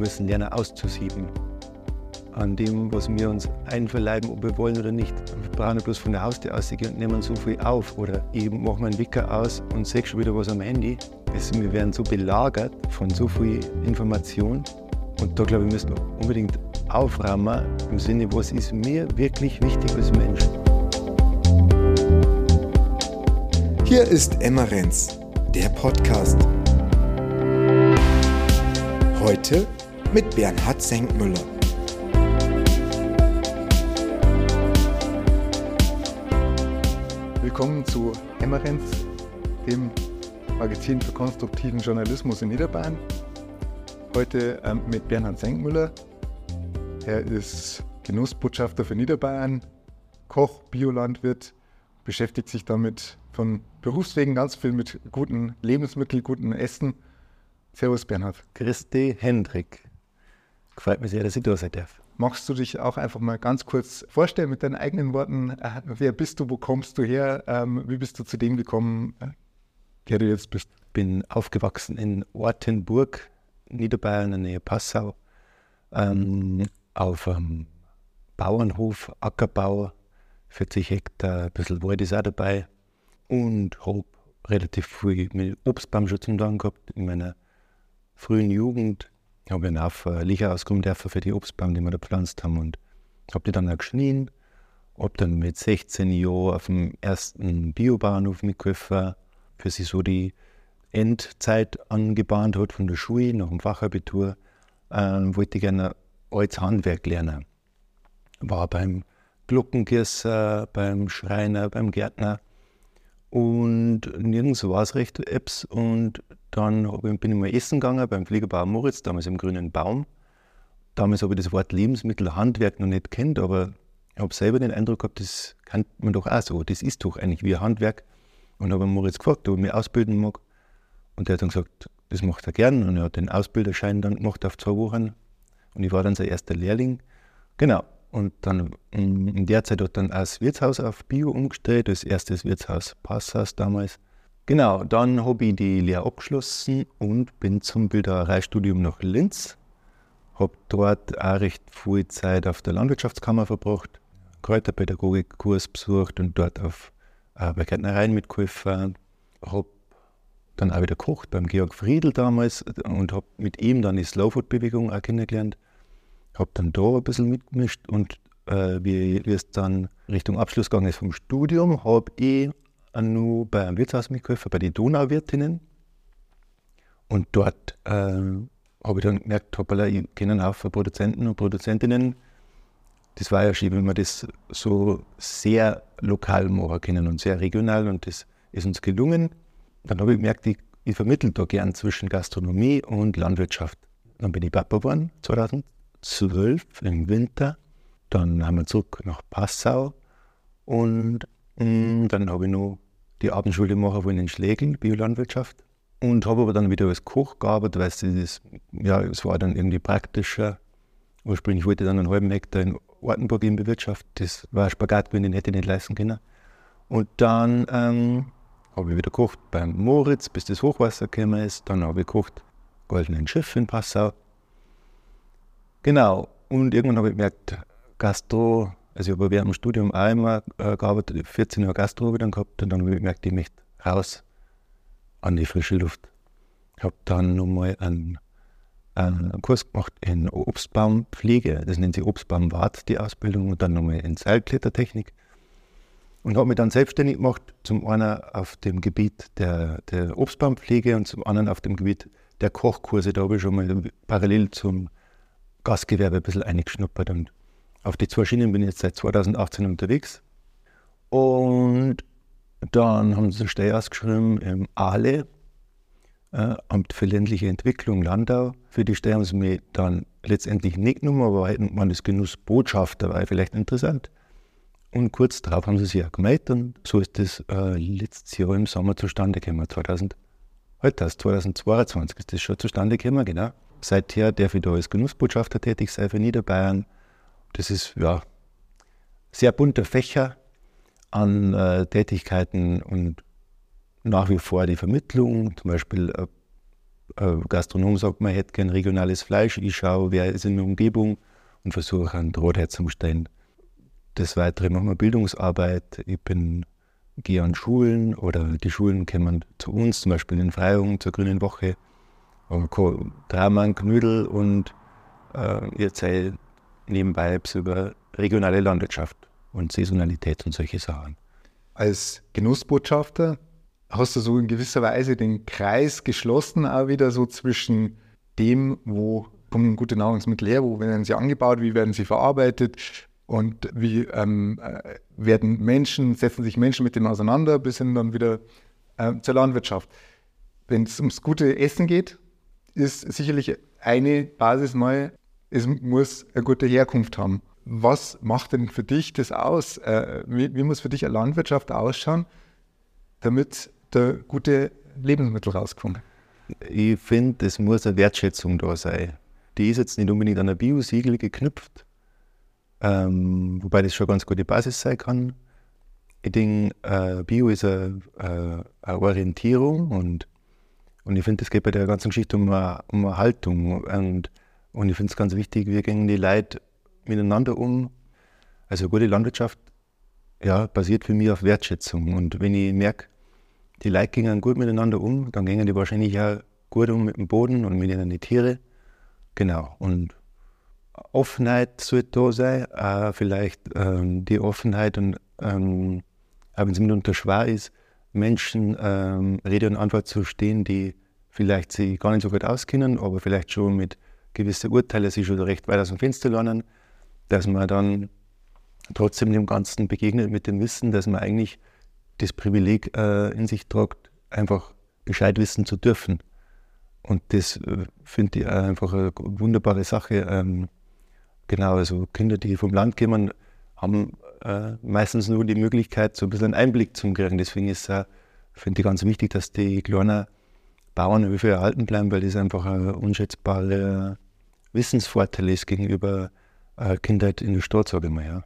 müssen lernen auszusieben. An dem, was wir uns einverleiben, ob wir wollen oder nicht. Wir brauchen bloß von der Haustür ausgehen und nehmen so viel auf. Oder ich mache meinen Wicker aus und sehe schon wieder was am Handy. Es, wir werden so belagert von so viel Information. Und da glaube ich, müssen wir unbedingt aufräumen im Sinne, was ist mir wirklich wichtig als Mensch. Hier ist Emma Renz, der Podcast. Heute mit Bernhard Senkmüller. Willkommen zu Emmerenz, dem Magazin für konstruktiven Journalismus in Niederbayern. Heute ähm, mit Bernhard Senkmüller. Er ist Genussbotschafter für Niederbayern, Koch, Biolandwirt, beschäftigt sich damit von Berufswegen ganz viel mit guten Lebensmitteln, guten Essen Servus Bernhard. Christi Hendrik. Gefällt mir sehr, dass ich da sein darf. Magst du dich auch einfach mal ganz kurz vorstellen mit deinen eigenen Worten? Äh, wer bist du, wo kommst du her? Ähm, wie bist du zu dem gekommen, äh, der du jetzt bist? Ich bin aufgewachsen in Ortenburg, Niederbayern, in der Nähe Passau, ähm, auf einem Bauernhof, Ackerbau, 40 Hektar, ein bisschen Wald ist auch dabei und habe relativ viel mit Obstbaum schon zum Tun gehabt in meiner frühen Jugend habe ich einen Haufen Licher dürfen für die Obstbäume, die wir da gepflanzt haben und habe die dann auch geschnien. Habe dann mit 16 Jahren auf dem ersten Biobauernhof mitgeholfen, für sie so die Endzeit angebahnt hat von der Schule nach dem Fachabitur, äh, wollte ich gerne als Handwerk lernen. War beim Glockengießer, beim Schreiner, beim Gärtner und nirgends war es recht Apps und dann bin ich mal essen gegangen beim Fliegerbauer Moritz, damals im Grünen Baum. Damals habe ich das Wort Lebensmittelhandwerk noch nicht kennt, aber ich habe selber den Eindruck gehabt, das kennt man doch auch so. Das ist doch eigentlich wie ein Handwerk. Und habe Moritz gefragt, ob ich mich ausbilden mag. Und der hat dann gesagt, das macht er gern. Und er hat den Ausbilderschein dann gemacht auf zwei Wochen. Und ich war dann sein erster Lehrling. Genau. Und dann in der Zeit hat dann auch das Wirtshaus auf Bio umgestellt, das erste Wirtshaus Passhaus damals. Genau, dann habe ich die Lehre abgeschlossen und bin zum Bildereistudium nach Linz. Habe dort auch recht viel Zeit auf der Landwirtschaftskammer verbracht, Kräuterpädagogikkurs besucht und dort auf äh, bei Gärtnereien mitgeholfen. Habe dann auch wieder gekocht beim Georg Friedl damals und habe mit ihm dann die Slowfood-Bewegung auch kennengelernt. Habe dann da ein bisschen mitgemischt und äh, wie es dann Richtung Abschluss gegangen ist vom Studium, habe ich nur bei einem Wirtshaus mitgeholfen, bei den Donauwirtinnen. Und dort äh, habe ich dann gemerkt, hoppala, ich kenne auch Produzenten und Produzentinnen. Das war ja schön, wenn wir das so sehr lokal machen können und sehr regional und das ist uns gelungen. Dann habe ich gemerkt, ich, ich vermittle da gern zwischen Gastronomie und Landwirtschaft. Dann bin ich Papa geworden, 2012 im Winter. Dann haben wir zurück nach Passau und dann habe ich noch die Abendschule machen wollen in Schlegel, Biolandwirtschaft. Und habe aber dann wieder als Koch gearbeitet, weil es, ja, es war dann irgendwie praktischer. Ursprünglich wollte ich dann einen halben Hektar in Ortenburg in bewirtschaften. Das war ein Spagat, den hätte ich nicht leisten können. Und dann ähm, habe ich wieder gekocht beim Moritz, bis das Hochwasser gekommen ist. Dann habe ich gekocht Goldenen Schiff in Passau. Genau. Und irgendwann habe ich gemerkt, Gastro also ich habe während dem Studium auch immer äh, gearbeitet, 14 Jahre Gastro dann gehabt und dann habe ich gemerkt, ich möchte raus an die frische Luft. Ich habe dann nochmal einen, einen Kurs gemacht in Obstbaumpflege, das nennt sich Obstbaumwart, die Ausbildung, und dann nochmal in Seilklettertechnik. Und habe mich dann selbstständig gemacht, zum einen auf dem Gebiet der, der Obstbaumpflege und zum anderen auf dem Gebiet der Kochkurse. Da habe ich schon mal parallel zum Gastgewerbe ein bisschen eingeschnuppert und auf die zwei Schienen bin ich jetzt seit 2018 unterwegs. Und dann haben sie eine Stelle ausgeschrieben im ALE, äh, Amt für ländliche Entwicklung Landau. Für die Stelle haben sie mich dann letztendlich nicht genommen, aber hätten man das Genussbotschafter, war vielleicht interessant. Und kurz darauf haben sie sich auch gemeldet und so ist das äh, letztes Jahr im Sommer zustande gekommen, 2000, heute ist 2022 ist das schon zustande gekommen, genau. Seither darf ich da als Genussbotschafter tätig sein für Niederbayern das ist ja sehr bunter Fächer an äh, Tätigkeiten und nach wie vor die Vermittlung, zum Beispiel äh, äh, Gastronom sagt, man hätte gern regionales Fleisch. Ich schaue, wer ist in der Umgebung und versuche einen Draht herzustellen. Des Weiteren machen wir Bildungsarbeit. Ich bin, gehe an Schulen oder die Schulen kommen zu uns, zum Beispiel in Freiung zur Grünen Woche. Dramann, Knödel und äh, erzähle nebenbei über regionale Landwirtschaft und Saisonalität und solche Sachen. Als Genussbotschafter hast du so in gewisser Weise den Kreis geschlossen, auch wieder so zwischen dem, wo kommen gute Nahrungsmittel her, wo werden sie angebaut, wie werden sie verarbeitet und wie ähm, äh, werden Menschen, setzen sich Menschen mit denen auseinander, bis hin dann wieder äh, zur Landwirtschaft. Wenn es ums gute Essen geht, ist sicherlich eine Basis mal, es muss eine gute Herkunft haben. Was macht denn für dich das aus? Äh, wie, wie muss für dich eine Landwirtschaft ausschauen, damit da gute Lebensmittel rauskommen? Ich finde, es muss eine Wertschätzung da sein. Die ist jetzt nicht unbedingt an ein Bio-Siegel geknüpft, ähm, wobei das schon eine ganz gute Basis sein kann. Ich denke, äh, Bio ist eine, äh, eine, Orientierung und, und ich finde, es geht bei der ganzen Geschichte um eine, um eine Haltung. Und, und ich finde es ganz wichtig, wie gehen die Leute miteinander um. Also gute Landwirtschaft ja, basiert für mich auf Wertschätzung. Und wenn ich merke, die Leute gehen gut miteinander um, dann gehen die wahrscheinlich auch gut um mit dem Boden und mit den Tieren. Genau. Und Offenheit sollte da sein, auch vielleicht ähm, die Offenheit und ähm, auch wenn es mitunter schwer ist, Menschen ähm, Rede und Antwort zu stehen, die vielleicht sich gar nicht so gut auskennen, aber vielleicht schon mit gewissen Urteilen sich schon recht weit aus dem Fenster lernen, dass man dann trotzdem dem Ganzen begegnet mit dem Wissen, dass man eigentlich das Privileg äh, in sich tragt, einfach Bescheid wissen zu dürfen. Und das äh, finde ich einfach eine wunderbare Sache. Ähm, genau, also Kinder, die vom Land kommen, haben äh, meistens nur die Möglichkeit, so ein bisschen einen Einblick zu kriegen. Deswegen ist finde ich, ganz wichtig, dass die kleinen Bauernhöfe erhalten bleiben, weil das einfach ein unschätzbarer Wissensvorteil ist gegenüber äh, Kindheit in der Stadt, sage ich mal. Ja.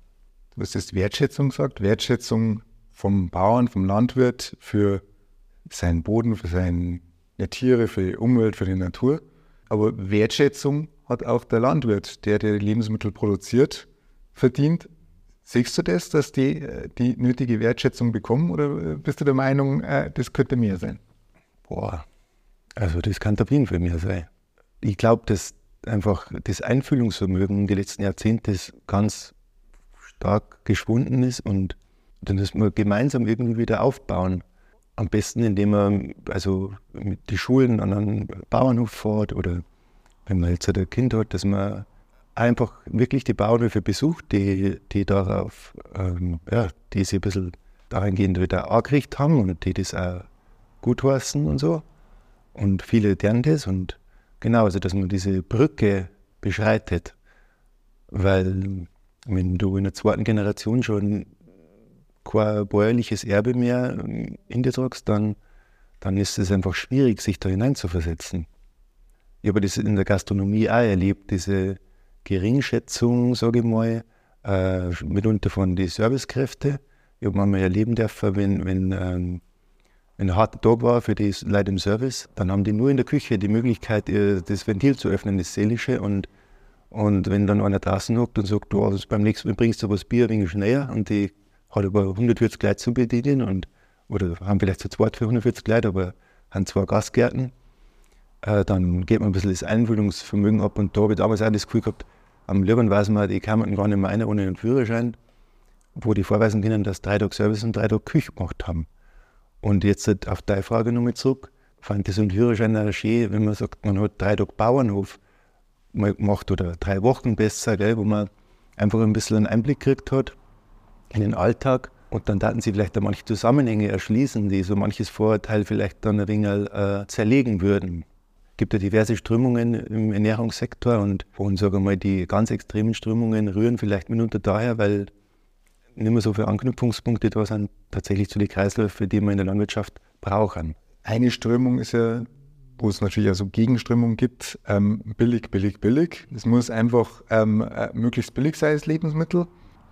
Du hast jetzt Wertschätzung gesagt, Wertschätzung vom Bauern, vom Landwirt für seinen Boden, für seine Tiere, für die Umwelt, für die Natur. Aber Wertschätzung hat auch der Landwirt, der, der die Lebensmittel produziert, verdient. Siehst du das, dass die äh, die nötige Wertschätzung bekommen oder bist du der Meinung, äh, das könnte mehr sein? Boah, also das kann der Wien für mehr sein. Ich glaube, dass einfach das Einfühlungsvermögen die letzten Jahrzehnte ganz stark geschwunden ist und dann müssen wir gemeinsam irgendwie wieder aufbauen. Am besten, indem man also mit die Schulen an einen Bauernhof fährt oder wenn man jetzt ein Kind hat, dass man einfach wirklich die Bauernhöfe besucht, die, die darauf, ähm, ja, die sich ein bisschen dahingehend wieder angerichtet haben und die das auch gut heißen und so. Und viele lernen das und genau, also dass man diese Brücke beschreitet. Weil wenn du in der zweiten Generation schon kein bäuerliches Erbe mehr ähm, in dir tragst, dann, dann ist es einfach schwierig, sich da hineinzuversetzen. Ich habe das in der Gastronomie auch erlebt, diese Geringschätzung, sage ich mal, äh, mitunter von den Servicekräften. Ich habe manchmal erleben dürfen, wenn, wenn, ähm, ein harter Tag war für die Leute im Service, dann haben die nur in der Küche die Möglichkeit, das Ventil zu öffnen, das Seelische. Und, und wenn dann einer draußen hockt und sagt, du, beim nächsten Mal bringst du was Bier wenig schneller und die hat über 140 Leute zu bedienen und, oder haben vielleicht zu zweit für 140 Leute, aber haben zwei Gastgärten. Äh, dann geht man ein bisschen das Einfühlungsvermögen ab und da habe ich damals auch das Gefühl gehabt, am liebsten weiß man, die kamen gar nicht mehr rein ohne einen Führerschein, wo die vorweisen können, dass drei Tage Service und drei Tage Küche gemacht haben. Und jetzt auf deine Frage nochmal zurück, fand ich so ein Führerschein auch schön, wenn man sagt, man hat drei Tage Bauernhof gemacht oder drei Wochen besser, gell, wo man einfach ein bisschen einen Einblick gekriegt hat in den Alltag. Und dann taten sie vielleicht da manche Zusammenhänge erschließen, die so manches Vorurteil vielleicht dann ein wenig äh, zerlegen würden. Es gibt ja diverse Strömungen im Ernährungssektor und, und sagen wir mal, die ganz extremen Strömungen rühren vielleicht mitunter daher, weil nicht mehr so viele Anknüpfungspunkte da sind, tatsächlich zu den Kreisläufen, die wir in der Landwirtschaft brauchen. Eine Strömung ist ja, wo es natürlich auch so Gegenströmungen gibt, ähm, billig, billig, billig. Es muss einfach ähm, äh, möglichst billig sein, das Lebensmittel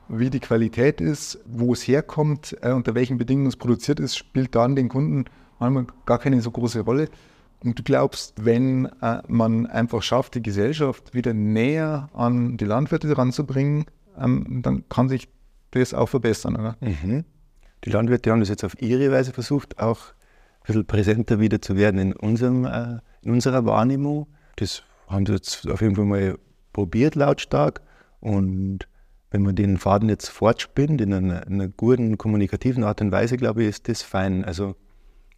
wie die Qualität ist, wo es herkommt, äh, unter welchen Bedingungen es produziert ist, spielt dann den Kunden manchmal gar keine so große Rolle. Und du glaubst, wenn äh, man einfach schafft, die Gesellschaft wieder näher an die Landwirte ranzubringen, ähm, dann kann sich das auch verbessern, oder? Mhm. Die Landwirte haben das jetzt auf ihre Weise versucht, auch ein bisschen präsenter wieder zu werden in, unserem, äh, in unserer Wahrnehmung. Das haben sie jetzt auf jeden Fall mal probiert, lautstark. Und wenn man den Faden jetzt fortspinnt in einer, in einer guten kommunikativen Art und Weise, glaube ich, ist das fein. Also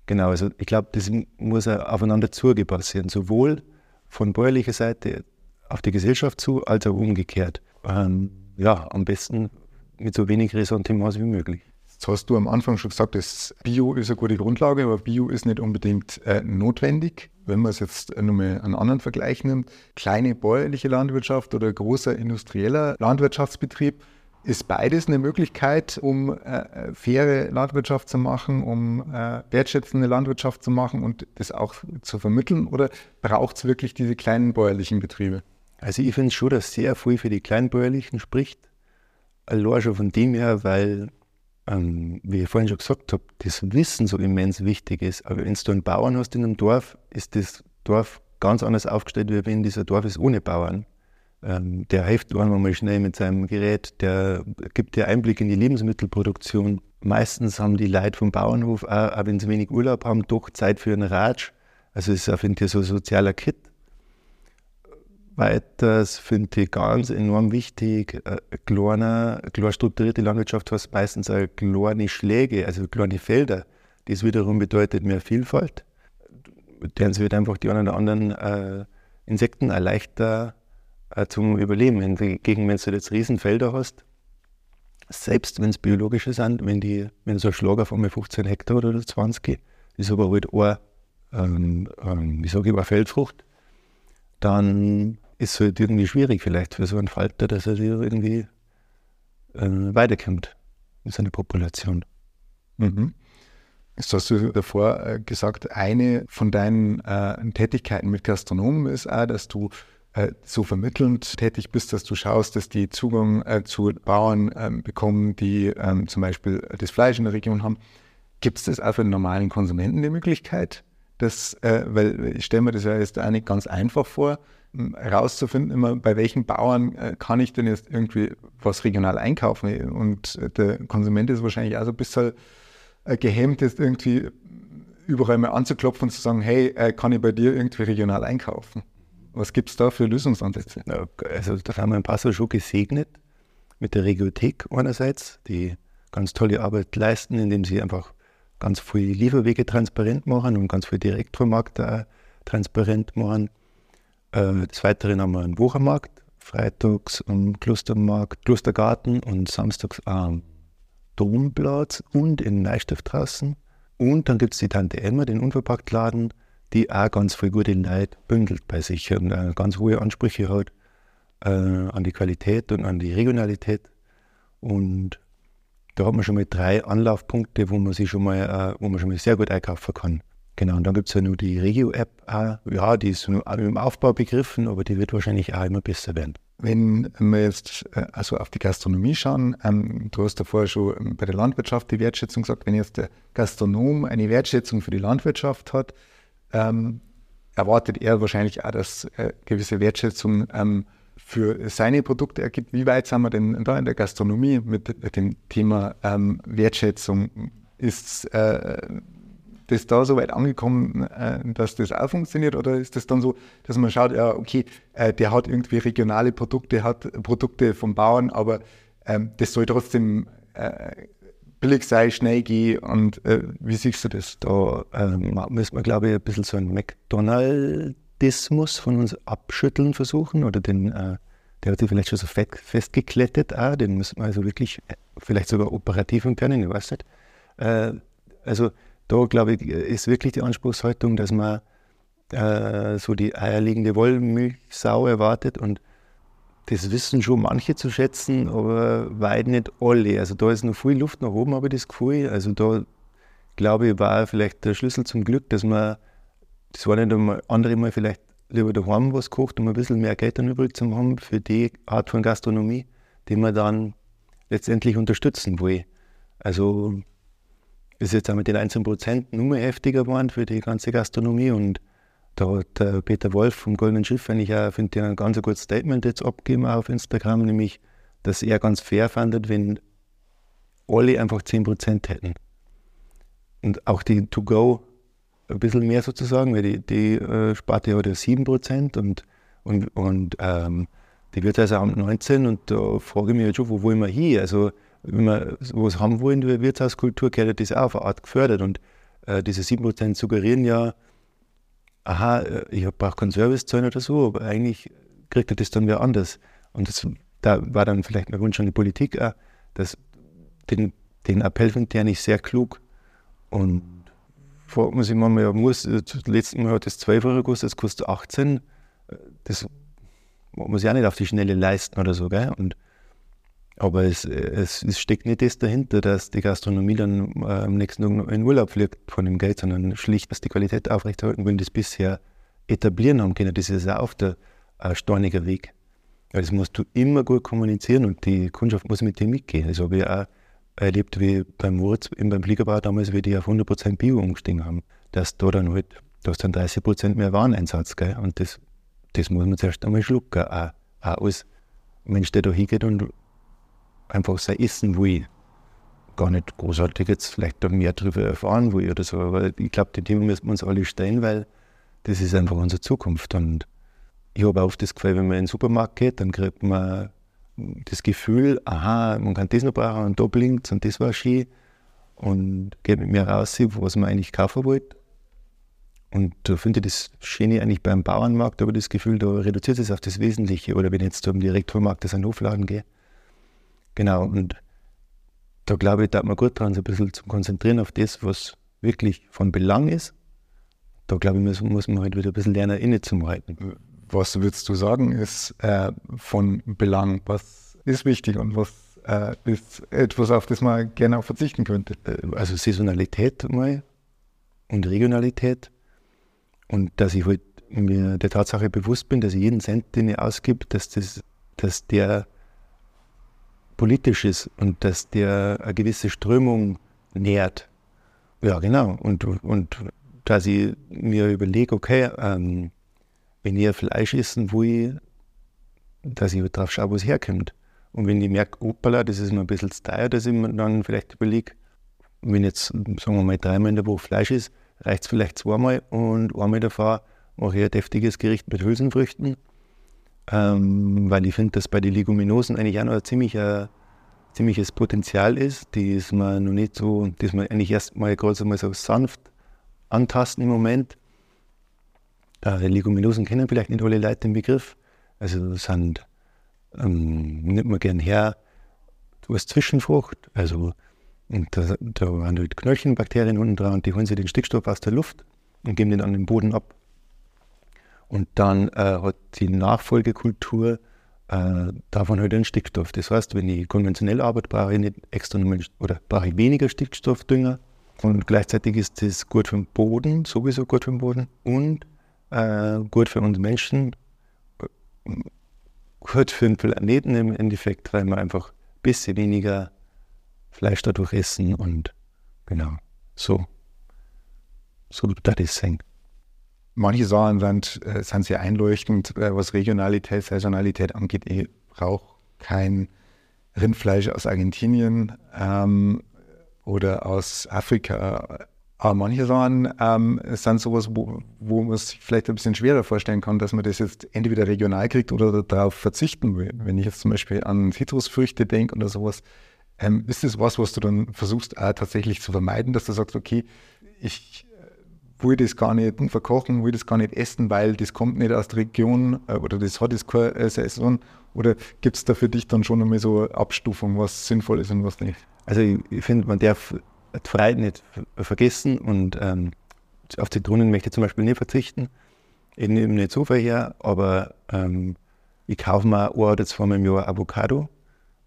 genau, also ich glaube, das muss aufeinander zuge passieren, sowohl von bäuerlicher Seite auf die Gesellschaft zu, als auch umgekehrt. Ähm, ja, am besten mit so wenig Ressentiments wie möglich. Jetzt hast du am Anfang schon gesagt, das Bio ist eine gute Grundlage, aber Bio ist nicht unbedingt äh, notwendig. Wenn man es jetzt nochmal einen anderen Vergleich nimmt, kleine bäuerliche Landwirtschaft oder großer industrieller Landwirtschaftsbetrieb, ist beides eine Möglichkeit, um äh, faire Landwirtschaft zu machen, um äh, wertschätzende Landwirtschaft zu machen und das auch zu vermitteln? Oder braucht es wirklich diese kleinen bäuerlichen Betriebe? Also ich finde schon, dass sehr viel für die kleinbäuerlichen spricht. Allein schon von dem her, weil ähm, wie ich vorhin schon gesagt habe, das Wissen so immens wichtig ist. Aber wenn du einen Bauern hast in einem Dorf, ist das Dorf ganz anders aufgestellt, wie wenn dieser Dorf ist ohne Bauern. Ähm, der hilft einem mal schnell mit seinem Gerät, der gibt dir Einblick in die Lebensmittelproduktion. Meistens haben die Leute vom Bauernhof, auch, auch wenn sie wenig Urlaub haben, doch Zeit für einen Ratsch. Also es ist, finde ich, so ein sozialer Kit. Weiters finde ich ganz enorm wichtig, äh, kleine, klar strukturierte Landwirtschaft heißt meistens auch kleine Schläge, also kleine Felder. Das wiederum bedeutet mehr Vielfalt. Mit denen wird einfach die einen oder anderen äh, Insekten leichter äh, zum Überleben. Hingegen, wenn du jetzt Riesenfelder hast, selbst wenn es biologische sind, wenn, die, wenn so ein Schlag auf einmal 15 Hektar oder 20 ist aber halt eine, ähm, ähm, wie sage ich, eine Feldfrucht, dann ist halt irgendwie schwierig vielleicht für so einen Falter, dass er irgendwie äh, weiterkommt in seiner Population. Mhm. Jetzt hast du davor äh, gesagt, eine von deinen äh, Tätigkeiten mit Gastronomen ist auch, dass du äh, so vermittelnd tätig bist, dass du schaust, dass die Zugang äh, zu Bauern ähm, bekommen, die ähm, zum Beispiel das Fleisch in der Region haben. Gibt es das auch für den normalen Konsumenten die Möglichkeit? Dass, äh, weil ich stelle mir das ja jetzt auch nicht ganz einfach vor, herauszufinden, immer bei welchen Bauern äh, kann ich denn jetzt irgendwie was regional einkaufen. Und der Konsument ist wahrscheinlich auch so ein bisschen äh, gehemmt, jetzt irgendwie überall mal anzuklopfen und zu sagen, hey, äh, kann ich bei dir irgendwie regional einkaufen? Was gibt es da für Lösungsansätze? Also da haben wir in Passau schon gesegnet mit der Regiothek einerseits, die ganz tolle Arbeit leisten, indem sie einfach ganz viele Lieferwege transparent machen und ganz viel Direktvermarkt transparent machen. Äh, des Weiteren haben wir einen Wochenmarkt, freitags am Klostermarkt, Klostergarten und samstags am Domplatz und in Neustift draußen. Und dann gibt es die Tante Emma, den Unverpacktladen, die auch ganz viel gute Leute bündelt bei sich und äh, ganz hohe Ansprüche hat äh, an die Qualität und an die Regionalität. Und da hat man schon mal drei Anlaufpunkte, wo man sich schon mal, äh, wo man schon mal sehr gut einkaufen kann. Genau, und dann gibt es ja nur die Regio-App. Ja, die ist nur im Aufbau begriffen, aber die wird wahrscheinlich auch immer besser werden. Wenn wir jetzt äh, also auf die Gastronomie schauen, ähm, du hast davor schon bei der Landwirtschaft die Wertschätzung gesagt, wenn jetzt der Gastronom eine Wertschätzung für die Landwirtschaft hat, ähm, erwartet er wahrscheinlich auch, dass äh, gewisse Wertschätzung ähm, für seine Produkte ergibt. Wie weit sind wir denn da in der Gastronomie mit dem Thema ähm, Wertschätzung? Ist äh, das da so weit angekommen, äh, dass das auch funktioniert? Oder ist das dann so, dass man schaut, ja, okay, äh, der hat irgendwie regionale Produkte, hat Produkte vom Bauern, aber ähm, das soll trotzdem äh, billig sein, schnell gehen. Und äh, wie siehst du das? Da ähm, müssen wir, glaube ich, ein bisschen so einen McDonaldismus von uns abschütteln versuchen oder den. Äh, der hat sich vielleicht schon so festgeklettet, auch. den müssen wir also wirklich, vielleicht sogar operativ können, ich weiß nicht. also da, glaube ich, ist wirklich die Anspruchshaltung, dass man äh, so die eierlegende Wollmilchsau erwartet und das wissen schon manche zu schätzen, aber weit nicht alle. Also da ist noch viel Luft nach oben, habe ich das Gefühl. Also da, glaube ich, war vielleicht der Schlüssel zum Glück, dass man, das war nicht einmal, andere mal vielleicht lieber daheim was kocht, um ein bisschen mehr Geld dann übrig zu haben für die Art von Gastronomie, die man dann letztendlich unterstützen will. Also ist jetzt auch mit den einzelnen Prozenten nur heftiger geworden für die ganze Gastronomie und da hat der Peter Wolf vom Goldenen Schiff eigentlich auch, finde ich, ein ganz gutes Statement jetzt abgegeben auf Instagram, nämlich, dass er ganz fair fandet, wenn alle einfach 10% hätten. Und auch die To-Go ein bisschen mehr sozusagen, weil die, die äh, Sparte hat ja 7% und, und, und ähm, die wird also am 19 und da frage ich mich halt schon, wo wollen wir hin? Also, wenn wir sowas haben wollen, die Wirtshauskultur, gehört das auch auf eine Art gefördert und äh, diese 7% suggerieren ja, aha, äh, ich brauche keinen Service zahlen oder so, aber eigentlich kriegt er das dann wieder anders. Und das, da war dann vielleicht ein Wunsch an die Politik auch, dass den, den Appell finde ich sehr klug. Und fragt man sich manchmal, ja, muss, äh, letzten Mal hat das 12 Euro gekostet, das kostet 18. Äh, das muss man sich auch nicht auf die Schnelle leisten oder so, gell? Und, aber es, es, es steckt nicht das dahinter, dass die Gastronomie dann äh, am nächsten Tag in Urlaub fliegt von dem Geld, sondern schlicht, dass die Qualität aufrechterhalten wollen, das bisher etablieren haben können. Das ist ja auch der äh, stornige Weg. Ja, das musst du immer gut kommunizieren und die Kundschaft muss mit dir mitgehen. Das habe ich auch erlebt, wie beim Moritz, beim Fliegerbau damals, wie die auf 100% Bio umgestiegen haben. Dass da dann halt, da hast dann 30% mehr Wareneinsatz, gell? Und das, das muss man zuerst einmal schlucken. Auch, auch als Mensch, der da hingeht und einfach sein Essen will. Gar nicht großartig jetzt vielleicht da mehr darüber erfahren will oder so, aber ich glaube, die Themen müssen wir uns alle stellen, weil das ist einfach unsere Zukunft. Und ich habe oft das Gefühl, wenn man in den Supermarkt geht, dann kriegt man das Gefühl, aha, man kann das noch brauchen und da blinkt und das war schön und geht mit mir raus, was man eigentlich kaufen wollte. Und da finde ich das Schöne eigentlich beim Bauernmarkt, aber das Gefühl, da reduziert es auf das Wesentliche. Oder wenn ich jetzt zum Direktholmarkt, das an den Hofladen gehe. Genau, und da glaube ich, da man gut dran, so ein bisschen zu konzentrieren auf das, was wirklich von Belang ist. Da glaube ich, muss, muss man halt wieder ein bisschen lernen, innezuhalten. Was würdest du sagen, ist äh, von Belang? Was ist wichtig und was äh, ist etwas, auf das man gerne auch verzichten könnte? Äh, also Saisonalität mal und Regionalität. Und dass ich halt mir der Tatsache bewusst bin, dass ich jeden Cent, den ich ausgebe, dass, das, dass der politisch ist und dass der eine gewisse Strömung nährt. Ja, genau. Und, und dass ich mir überlege, okay, ähm, wenn ich Fleisch essen will, dass ich darauf schaue, wo es herkommt. Und wenn ich merke, opala, das ist mir ein bisschen zu teuer, dass ich mir dann vielleicht überlege, wenn jetzt, sagen wir mal, dreimal in der Woche Fleisch ist, reicht es vielleicht zweimal und einmal davor mache ich ein deftiges Gericht mit Hülsenfrüchten, ähm, weil ich finde, dass bei den Leguminosen eigentlich auch noch ein ziemlicher, ziemliches Potenzial ist, das man noch nicht so, das man eigentlich erst mal gerade so sanft antasten im Moment. Äh, Leguminosen kennen vielleicht nicht alle Leute den Begriff. Also sind, ähm, nimmt man gern her, hast Zwischenfrucht, also und da, da waren halt Knöllchenbakterien unten dran und die holen sich den Stickstoff aus der Luft und geben den an den Boden ab. Und dann äh, hat die Nachfolgekultur äh, davon halt den Stickstoff. Das heißt, wenn ich konventionell arbeite, brauche ich nicht extra oder brauche ich weniger Stickstoffdünger. Und gleichzeitig ist das gut für den Boden, sowieso gut für den Boden und äh, gut für uns Menschen, gut für den Planeten im Endeffekt, weil wir einfach ein bisschen weniger Fleisch dadurch essen und genau, so, so das ist sein. Manche Sachen sind, äh, sind sehr einleuchtend, äh, was Regionalität, Saisonalität angeht. Ich brauche kein Rindfleisch aus Argentinien ähm, oder aus Afrika aber manche Sachen ähm, sind sowas, wo, wo man sich vielleicht ein bisschen schwerer vorstellen kann, dass man das jetzt entweder regional kriegt oder darauf verzichten will. Wenn ich jetzt zum Beispiel an Zitrusfrüchte denke oder sowas, ähm, ist das was, was du dann versuchst tatsächlich zu vermeiden, dass du sagst, okay, ich will das gar nicht verkochen, will das gar nicht essen, weil das kommt nicht aus der Region äh, oder das hat jetzt keine Saison? Oder gibt es da für dich dann schon einmal so eine Abstufung, was sinnvoll ist und was nicht? Also ich, ich finde, man darf die Freiheit nicht vergessen und ähm, auf Zitronen möchte ich zum Beispiel nicht verzichten. Ich nehme nicht so viel her, aber ähm, ich kaufe mir ein oder zweimal im Jahr Avocado,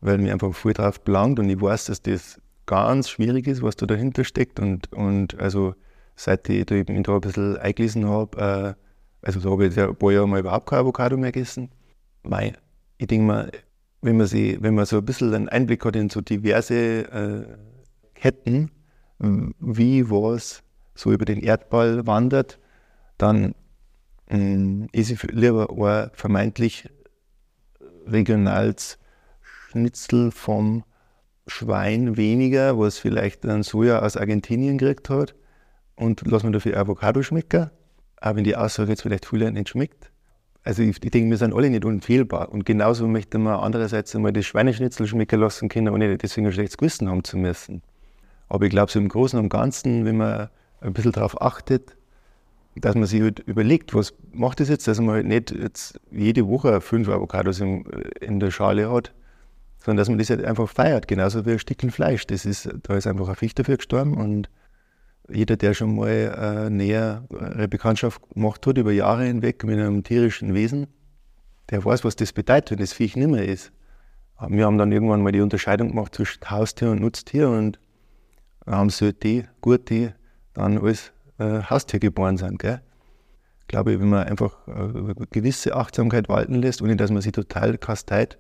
weil mir einfach viel drauf belangt und ich weiß, dass das ganz schwierig ist, was da dahinter steckt und, und also seit ich da eben da ein bisschen eingelesen habe, äh, also so habe ich ja ein paar Jahre mal überhaupt kein Avocado mehr gegessen. Mei, ich denke mal, wenn man, sie, wenn man so ein bisschen einen Einblick hat in so diverse äh, Ketten, wie was so über den Erdball wandert, dann ähm, esse ich lieber ein vermeintlich regionales Schnitzel vom Schwein weniger, was vielleicht ein Soja aus Argentinien gekriegt hat und lass mir dafür Avocado schmecken, auch wenn die Aussage jetzt vielleicht vielen nicht schmeckt. Also ich, ich denke, wir sind alle nicht unfehlbar und genauso möchte man andererseits einmal das Schweineschnitzel schmecken lassen können, ohne deswegen ein schlechtes Gewissen haben zu müssen. Aber ich glaube, so im Großen und Ganzen, wenn man ein bisschen darauf achtet, dass man sich halt überlegt, was macht das jetzt, dass man halt nicht jetzt jede Woche fünf Avocados in, in der Schale hat, sondern dass man das halt einfach feiert, genauso wie ein Stückchen Fleisch. Das ist, da ist einfach ein Fisch dafür gestorben und jeder, der schon mal äh, näher eine Bekanntschaft gemacht hat über Jahre hinweg mit einem tierischen Wesen, der weiß, was das bedeutet, wenn das Viech nicht mehr ist. Wir haben dann irgendwann mal die Unterscheidung gemacht zwischen Haustier und Nutztier und haben so die, gut die, dann alles äh, Haustier geboren sind. Gell? Ich glaube, wenn man einfach äh, eine gewisse Achtsamkeit walten lässt, ohne dass man sie total kasteit,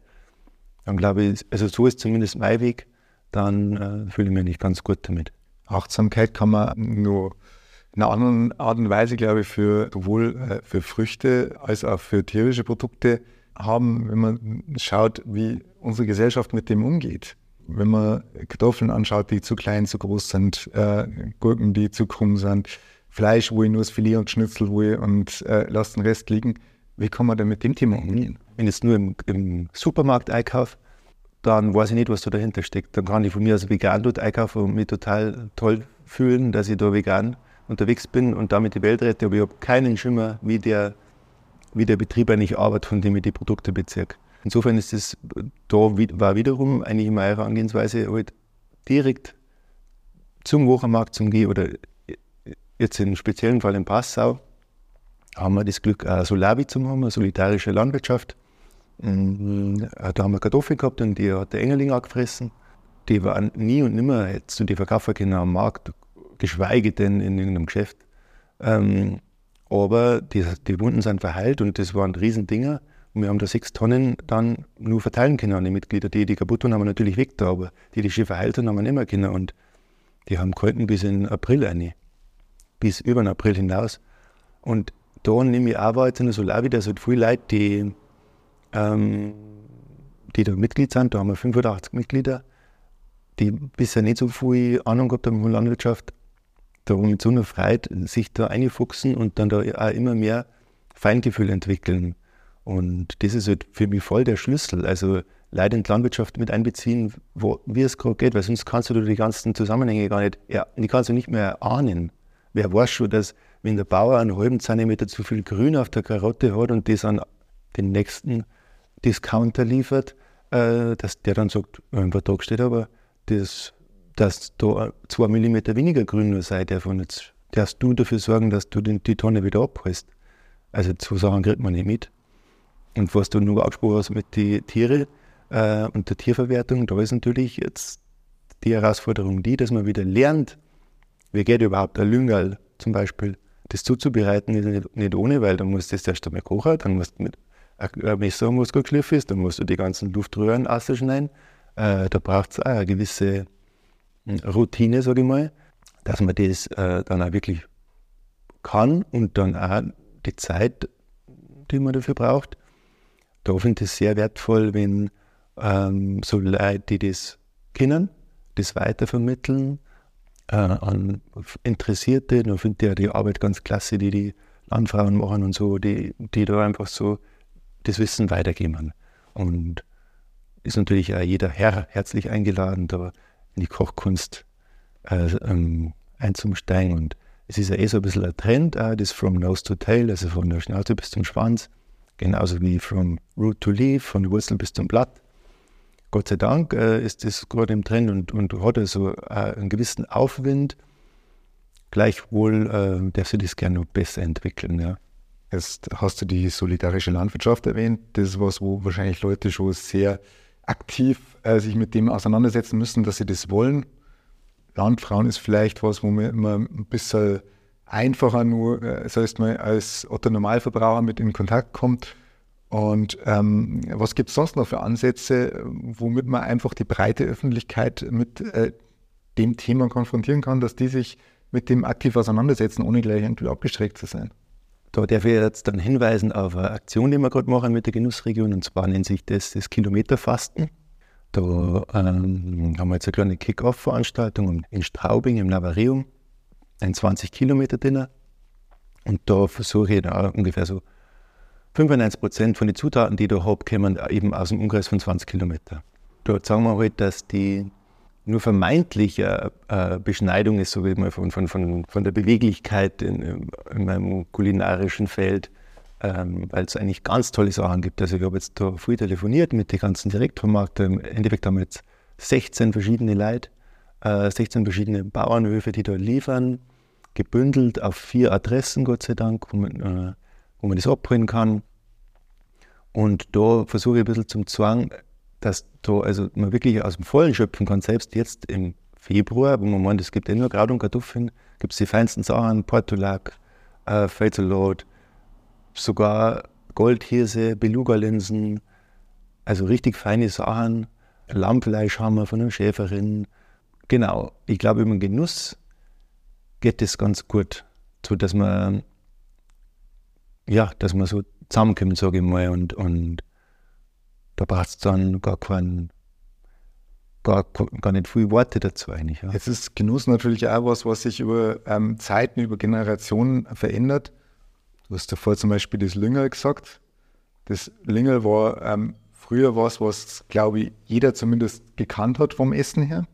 dann glaube ich, also so ist zumindest mein Weg, dann äh, fühle ich mich nicht ganz gut damit. Achtsamkeit kann man nur in einer anderen Art und Weise, glaube ich, für sowohl äh, für Früchte als auch für tierische Produkte haben, wenn man schaut, wie unsere Gesellschaft mit dem umgeht. Wenn man Kartoffeln anschaut, die zu klein, zu groß sind, äh, Gurken, die zu krumm sind, Fleisch, wo ich nur das Filet und Schnitzel will und äh, lasse den Rest liegen. Wie kann man denn mit dem Thema umgehen? Wenn ich es nur im, im Supermarkt einkaufe, dann weiß ich nicht, was da dahinter steckt. Dann kann ich von mir als vegan dort einkaufen und mich total toll fühlen, dass ich da vegan unterwegs bin und damit die Welt rette. Aber ich habe keinen Schimmer, wie der, wie der Betrieb eigentlich arbeitet, von dem ich die Produkte beziehe. Insofern ist es da war wiederum eigentlich meine Herangehensweise halt direkt zum Wochenmarkt zum Gehen oder Jetzt im speziellen Fall in Passau haben wir das Glück, eine Solavi zu haben, eine solidarische Landwirtschaft. Mm, da haben wir Kartoffeln gehabt und die hat der Engerling angefressen. Die waren nie und nimmer jetzt zu die verkaufen können am Markt, geschweige denn in irgendeinem Geschäft. Ähm, aber die, die, Wunden sind verheilt und das waren Riesendinger. Und wir haben da sechs Tonnen dann nur verteilen können an die Mitglieder. Die, die kaputt waren, haben wir natürlich weg da, aber die, die schon verheilt haben, haben wir nicht mehr können. Und die haben gehalten bis in April eine bis über den April hinaus. Und da nehme ich auch wahr, jetzt in der Solavi, da sind viele Leute, die, ähm, die da Mitglied sind. Da haben wir 85 Mitglieder, die bisher nicht so viel Ahnung gehabt haben von Landwirtschaft. Da mit so einer Freude sich da einfuchsen und dann da auch immer mehr Feingefühl entwickeln. Und das ist halt für mich voll der Schlüssel. Also die Landwirtschaft mit einbeziehen, wo, wie es gerade geht, weil sonst kannst du die ganzen Zusammenhänge gar nicht, ja, die kannst du nicht mehr ahnen. Wer weiß schon, dass wenn der Bauer einen halben Zentimeter zu viel Grün auf der Karotte hat und das an den nächsten Discounter liefert, äh, dass der dann sagt, im Vertrag steht aber, das, dass da zwei Millimeter weniger Grün nur sei davon. Jetzt darfst du dafür sorgen, dass du den, die Tonne wieder abholst. Also so Sachen kriegt man nicht mit. Und was du nur angesprochen hast mit den Tieren äh, und der Tierverwertung, da ist natürlich jetzt die Herausforderung die, dass man wieder lernt, wie geht überhaupt ein Lüngerl zum Beispiel? Das zuzubereiten ist nicht, nicht ohne, weil dann musst das erst einmal kochen, dann musst du mit einem Messer, was gut geschliffen ist, dann musst du die ganzen Luftröhren ausschneiden. Äh, da braucht es auch eine gewisse hm, Routine, sage ich mal, dass man das äh, dann auch wirklich kann und dann auch die Zeit, die man dafür braucht. Da finde ich es sehr wertvoll, wenn ähm, so Leute, die das kennen, das weitervermitteln äh, an Interessierte. Da finde ich ja die Arbeit ganz klasse, die die Landfrauen machen und so, die, die da einfach so das Wissen weitergeben. Und ist natürlich auch jeder Herr herzlich eingeladen, da in die Kochkunst äh, ähm, einzusteigen. Und es ist ja eh so ein bisschen ein Trend, äh, das From Nose to Tail, also von der Schnauze bis zum Schwanz, genauso wie From Root to Leaf, von der Wurzel bis zum Blatt. Gott sei Dank äh, ist das gerade im Trend und, und hat also äh, einen gewissen Aufwind. Gleichwohl äh, darf sich das gerne noch besser entwickeln. Ja. Jetzt hast du die solidarische Landwirtschaft erwähnt. Das ist was, wo wahrscheinlich Leute schon sehr aktiv äh, sich mit dem auseinandersetzen müssen, dass sie das wollen. Landfrauen ist vielleicht was, wo man immer ein bisschen einfacher nur, äh, das heißt mal, als Otto Normalverbraucher mit in Kontakt kommt. Und ähm, was gibt es sonst noch für Ansätze, womit man einfach die breite Öffentlichkeit mit äh, dem Thema konfrontieren kann, dass die sich mit dem aktiv auseinandersetzen, ohne gleich irgendwie abgestreckt zu sein? Da darf ich jetzt dann hinweisen auf eine Aktion, die wir gerade machen mit der Genussregion. Und zwar nennt sich das das Kilometerfasten. Da ähm, haben wir jetzt eine kleine Kick-Off-Veranstaltung in Straubing im Navareum, ein 20-Kilometer-Dinner. Und da versuche ich da ungefähr so 95 Prozent von den Zutaten, die ich da habe, kommen eben aus dem Umkreis von 20 Kilometern. Dort sagen wir halt, dass die nur vermeintliche äh, Beschneidung ist, so wie man von, von, von, von der Beweglichkeit in, in meinem kulinarischen Feld, ähm, weil es eigentlich ganz tolle Sachen gibt. Also ich habe jetzt da viel telefoniert mit den ganzen Direktvermarktern. Im Endeffekt haben wir jetzt 16 verschiedene Leute, äh, 16 verschiedene Bauernhöfe, die da liefern, gebündelt auf vier Adressen, Gott sei Dank, wo man, äh, wo man das abholen kann. Und da versuche ich ein bisschen zum Zwang, dass da also man wirklich aus dem Vollen schöpfen kann. Selbst jetzt im Februar, wo man meint, es gibt ja nur Kraut und Kartoffeln, gibt es die feinsten Sachen, Portulak, äh, Feldsalat, sogar Goldhirse, Beluga-Linsen, also richtig feine Sachen. Lammfleisch haben wir von einer Schäferin. Genau, ich glaube, über den Genuss geht das ganz gut, so dass man, ja, dass man so zusammenkommt, sage ich mal, und, und da braucht es dann gar keinen, gar, gar nicht viele Worte dazu eigentlich. Ja. Jetzt ist Genuss natürlich auch was, was sich über ähm, Zeiten, über Generationen verändert. Du hast davor zum Beispiel das Lüngel gesagt. Das Lüngel war ähm, früher was, was, glaube ich, jeder zumindest gekannt hat vom Essen her.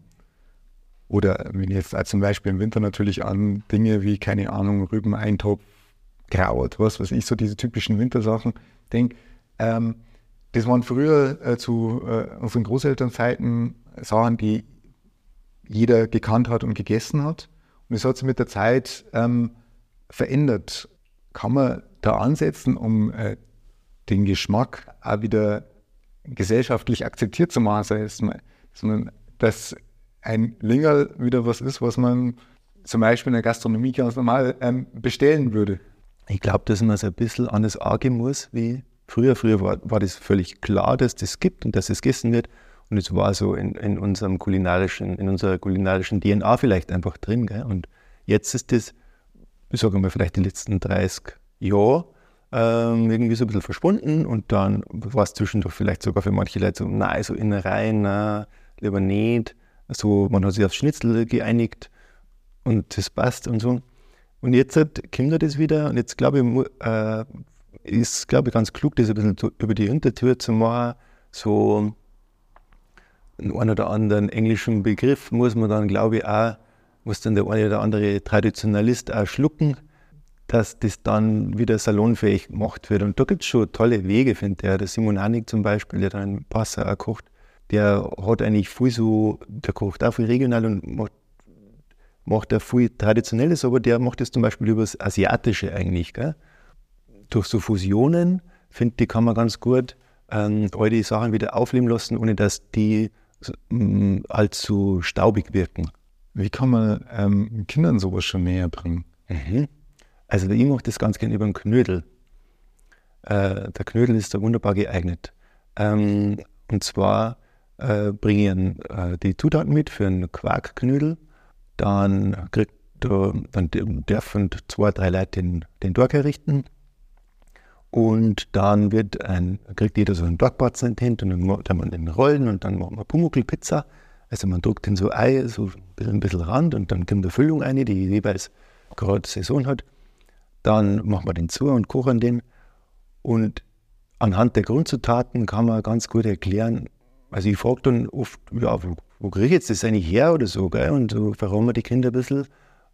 Oder wenn ich jetzt zum Beispiel im Winter natürlich an Dinge wie, keine Ahnung, Rübeneintopf, Kraut, was weiß ich, so diese typischen Wintersachen denke. Ähm, das waren früher äh, zu äh, unseren Großelternzeiten Sachen, die jeder gekannt hat und gegessen hat. Und es hat sich mit der Zeit ähm, verändert. Kann man da ansetzen, um äh, den Geschmack auch wieder gesellschaftlich akzeptiert zu machen, sondern dass ein Lingerl wieder was ist, was man zum Beispiel in der Gastronomie ganz normal ähm, bestellen würde. Ich glaube, dass man es ein bisschen anders angehen muss, wie früher. Früher war, war das völlig klar, dass das gibt und dass es gegessen wird. Und es war so in, in, unserem kulinarischen, in unserer kulinarischen DNA vielleicht einfach drin. Gell? Und jetzt ist das, ich sage mal, vielleicht die letzten 30 Jahre ähm, irgendwie so ein bisschen verschwunden und dann war es zwischendurch vielleicht sogar für manche Leute so, nein, so Innereien, na, lieber nicht. So, man hat sich aufs Schnitzel geeinigt und das passt und so. Und jetzt kommt das wieder und jetzt glaube ich, äh, ist, glaube ich, ganz klug, das ein bisschen über die Hintertür zu machen. So einen oder anderen englischen Begriff muss man dann, glaube ich, auch, muss dann der eine oder andere Traditionalist auch schlucken, dass das dann wieder salonfähig gemacht wird. Und da gibt es schon tolle Wege, finde ich. Der Simon Hanig zum Beispiel, der dann in Passau auch kocht, der hat eigentlich viel so, der kocht auch viel regional und macht, macht auch viel Traditionelles, aber der macht das zum Beispiel über das Asiatische eigentlich. Gell? Durch so Fusionen, finde ich, kann man ganz gut ähm, all die Sachen wieder aufleben lassen, ohne dass die ähm, allzu staubig wirken. Wie kann man ähm, Kindern sowas schon näher bringen? Mhm. Also ich mache das ganz gerne über den Knödel. Äh, der Knödel ist da wunderbar geeignet. Ähm, und zwar äh, bringe ich äh, die Zutaten mit für einen Quarkknödel. Dann kriegt dann dürfen zwei, drei Leute den, den Tag errichten. Und dann wird ein, kriegt jeder so einen Dogbatzen in die Hand und dann macht man den Rollen und dann macht man Pumuckl-Pizza. Also man drückt den so Ei, so ein bisschen Rand und dann kommt eine Füllung rein, die jeweils gerade Saison hat. Dann machen wir den zu und kochen den. Und anhand der Grundzutaten kann man ganz gut erklären, also ich frage dann oft, ja, wo, wo kriege ich jetzt das eigentlich her oder so, gell? Und so verraten wir die Kinder ein bisschen,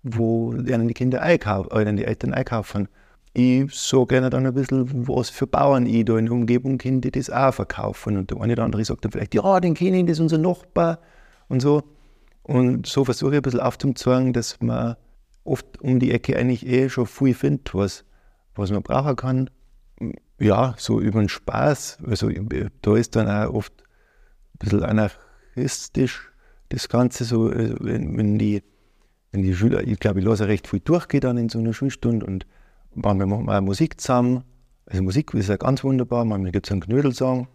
wo lernen die Kinder einkaufen, oder die Eltern einkaufen ich sage gerne dann ein bisschen, was für Bauern ich da in der Umgebung kenne, die das auch verkaufen. Und der eine oder andere sagt dann vielleicht, ja, den kenne ich, das ist unser Nachbar und so. Und so versuche ich ein bisschen aufzuzeigen, dass man oft um die Ecke eigentlich eh schon viel findet, was, was man brauchen kann. Ja, so über den Spaß. Also da ist dann auch oft ein bisschen anarchistisch das Ganze, so äh, wenn, wenn die, wenn die Schüler, ich glaube, ich lasse recht viel durchgehen dann in so einer Schulstunde und manchmal machen wir Musik zusammen. Also Musik ist ja ganz wunderbar. Manchmal gibt es einen Knödelsong.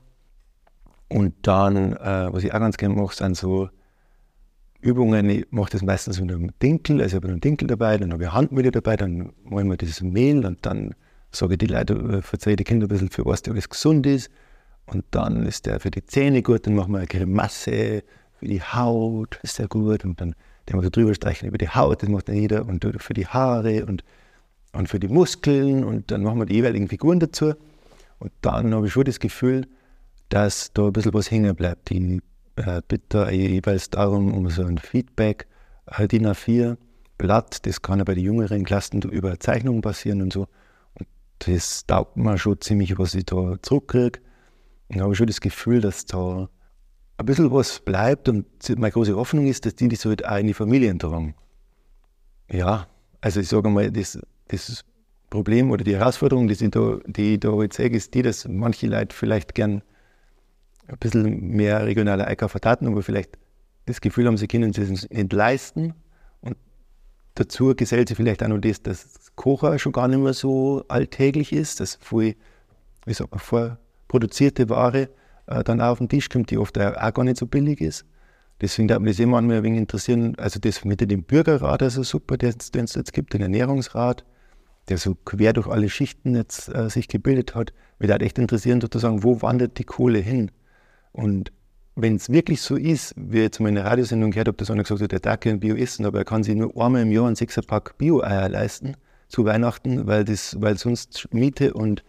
Und dann, äh, was ich auch ganz gerne mache, sind so Übungen. Ich mache das meistens mit einem Dinkel. Also ich habe einen Dinkel dabei, dann habe ich Handmühle dabei, dann machen wir dieses Mehl und dann sage ich die Leute, äh, verzeihe die Kinder ein bisschen, für was der alles gesund ist. Und dann ist der für die Zähne gut, dann machen wir eine Grimasse, für die Haut ist der gut. Und dann den wir drüber streichen über die Haut, das macht dann jeder. Und für die Haare und, und für die Muskeln. Und dann machen wir die jeweiligen Figuren dazu. Und dann habe ich schon das Gefühl, dass da ein bisschen was hängen bleibt. Ich äh, bitte jeweils darum, um so ein Feedback, halt DIN A4 Blatt, das kann ja bei den jüngeren Klassen über Zeichnungen passieren und so. Und das taugt mir schon ziemlich, was ich da zurückkriege. Und habe schon das Gefühl, dass da ein bisschen was bleibt und meine große Hoffnung ist, dass die das halt auch in die Familien tragen. Ja, also ich sage mal, das, das Problem oder die Herausforderung, die da, da jetzt sehe, ist die, dass manche Leute vielleicht gern ein bisschen mehr regionale Einkauf hatten, aber vielleicht das Gefühl haben, sie können es nicht leisten. Und dazu gesellt sich vielleicht auch noch das, dass Kocher schon gar nicht mehr so alltäglich ist, dass viel, wie sagt man, vorproduzierte Ware äh, dann auch auf den Tisch kommt, die oft auch gar nicht so billig ist. Deswegen darf mich das immer ein wenig interessieren. Also das mit dem Bürgerrat, also super, den es jetzt gibt, den Ernährungsrat, der so quer durch alle Schichten jetzt äh, sich gebildet hat. Mich würde echt interessieren, sozusagen, wo wandert die Kohle hin? Und wenn es wirklich so ist, wie jetzt mal in der Radiosendung gehört habe, dass einer gesagt hat, der darf kein Bio essen, aber er kann sich nur einmal im Jahr ein Sechserpack Bio-Eier leisten zu Weihnachten, weil, das, weil sonst Miete und